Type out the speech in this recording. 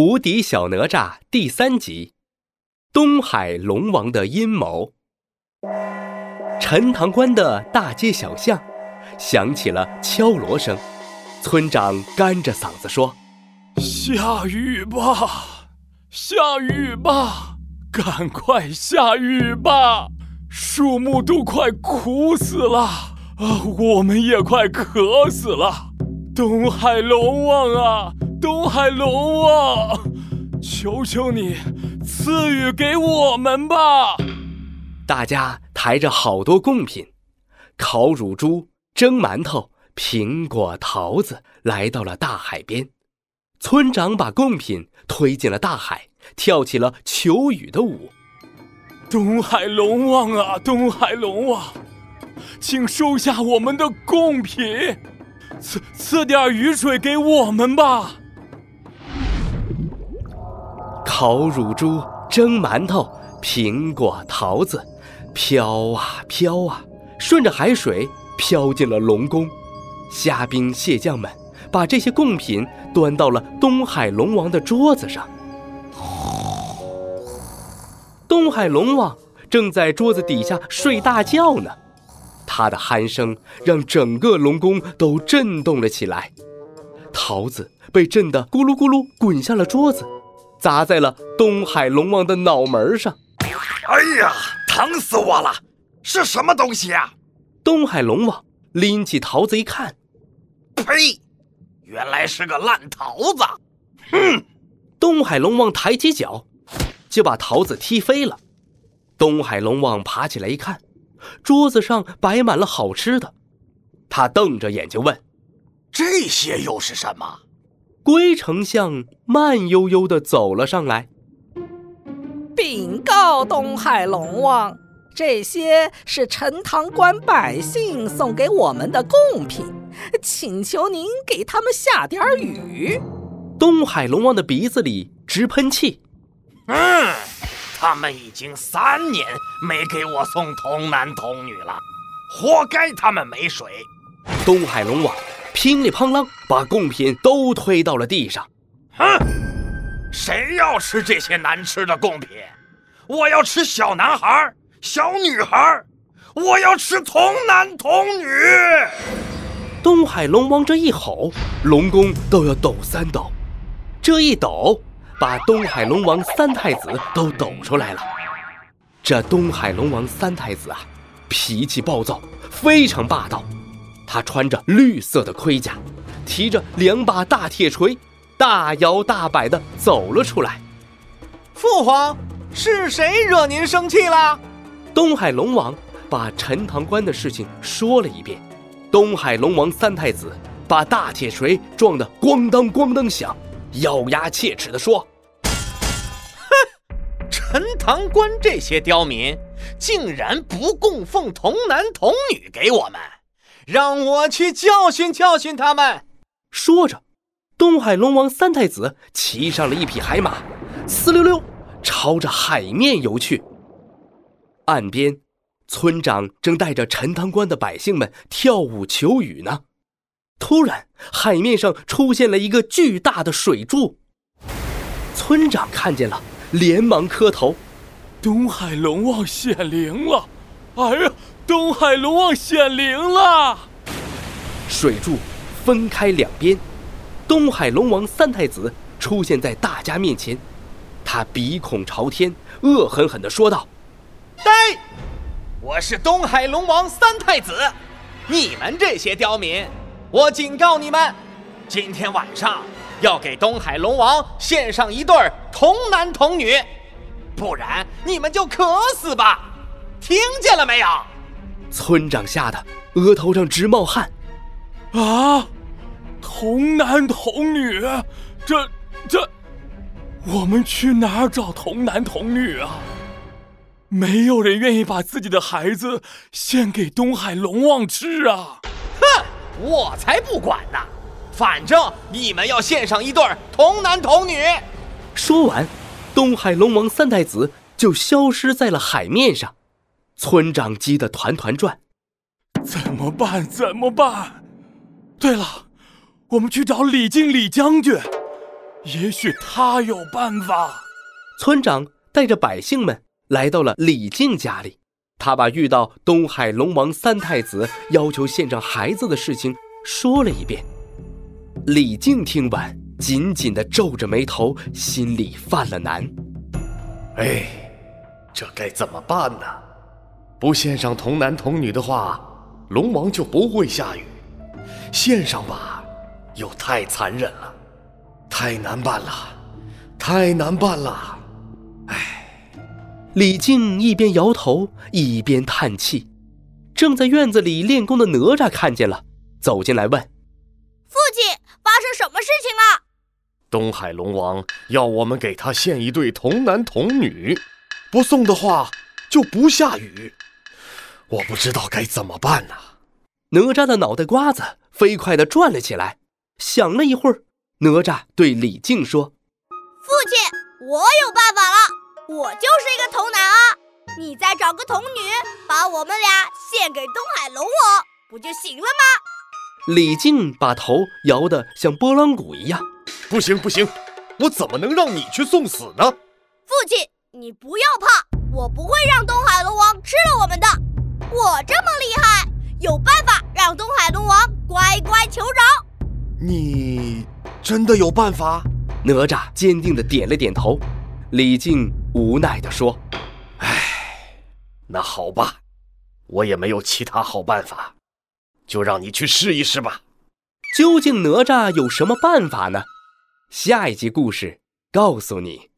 无敌小哪吒第三集：东海龙王的阴谋。陈塘关的大街小巷响起了敲锣声，村长干着嗓子说：“下雨吧，下雨吧，赶快下雨吧！树木都快枯死了，啊，我们也快渴死了。东海龙王啊！”东海龙王，求求你赐予给我们吧！大家抬着好多贡品，烤乳猪、蒸馒头、苹果、桃子，来到了大海边。村长把贡品推进了大海，跳起了求雨的舞。东海龙王啊，东海龙王，请收下我们的贡品，赐赐点雨水给我们吧！烤乳猪、蒸馒头、苹果、桃子，飘啊飘啊，顺着海水飘进了龙宫。虾兵蟹将们把这些贡品端到了东海龙王的桌子上。东海龙王正在桌子底下睡大觉呢，他的鼾声让整个龙宫都震动了起来。桃子被震得咕噜咕噜滚下了桌子。砸在了东海龙王的脑门上，哎呀，疼死我了！是什么东西啊？东海龙王拎起桃子一看，呸！原来是个烂桃子！哼！东海龙王抬起脚，就把桃子踢飞了。东海龙王爬起来一看，桌子上摆满了好吃的，他瞪着眼睛问：“这些又是什么？”龟丞相慢悠悠地走了上来，禀告东海龙王，这些是陈塘关百姓送给我们的贡品，请求您给他们下点雨。东海龙王的鼻子里直喷气，嗯，他们已经三年没给我送童男童女了，活该他们没水。东海龙王。乒里乓啷，把贡品都推到了地上。哼！谁要吃这些难吃的贡品？我要吃小男孩、小女孩，我要吃童男童女。东海龙王这一吼，龙宫都要抖三抖。这一抖，把东海龙王三太子都抖出来了。这东海龙王三太子啊，脾气暴躁，非常霸道。他穿着绿色的盔甲，提着两把大铁锤，大摇大摆地走了出来。父皇，是谁惹您生气了？东海龙王把陈塘关的事情说了一遍。东海龙王三太子把大铁锤撞得咣当咣当响，咬牙切齿地说：“哼，陈塘关这些刁民，竟然不供奉童男童女给我们！”让我去教训教训他们。说着，东海龙王三太子骑上了一匹海马，呲溜溜朝着海面游去。岸边，村长正带着陈塘关的百姓们跳舞求雨呢。突然，海面上出现了一个巨大的水柱。村长看见了，连忙磕头：“东海龙王显灵了！”哎呀！东海龙王显灵了，水柱分开两边，东海龙王三太子出现在大家面前，他鼻孔朝天，恶狠狠地说道：“呆，我是东海龙王三太子，你们这些刁民，我警告你们，今天晚上要给东海龙王献上一对童男童女，不然你们就渴死吧！听见了没有？”村长吓得额头上直冒汗，啊，童男童女，这这，我们去哪儿找童男童女啊？没有人愿意把自己的孩子献给东海龙王吃啊！哼，我才不管呢，反正你们要献上一对童男童女。说完，东海龙王三太子就消失在了海面上。村长急得团团转，怎么办？怎么办？对了，我们去找李靖李将军，也许他有办法。村长带着百姓们来到了李靖家里，他把遇到东海龙王三太子要求献上孩子的事情说了一遍。李靖听完，紧紧地皱着眉头，心里犯了难。哎，这该怎么办呢？不献上童男童女的话，龙王就不会下雨；献上吧，又太残忍了，太难办了，太难办了。唉，李靖一边摇头一边叹气。正在院子里练功的哪吒看见了，走进来问：“父亲，发生什么事情了？”东海龙王要我们给他献一对童男童女，不送的话就不下雨。我不知道该怎么办呢。哪吒的脑袋瓜子飞快地转了起来，想了一会儿，哪吒对李靖说：“父亲，我有办法了，我就是一个童男啊！你再找个童女，把我们俩献给东海龙王，不就行了吗？”李靖把头摇得像拨浪鼓一样。不行不行，我怎么能让你去送死呢？父亲，你不要怕，我不会让东海龙王吃了我们的。我这么厉害，有办法让东海龙王乖乖求饶。你真的有办法？哪吒坚定的点了点头。李靖无奈的说：“唉，那好吧，我也没有其他好办法，就让你去试一试吧。究竟哪吒有什么办法呢？”下一集故事告诉你。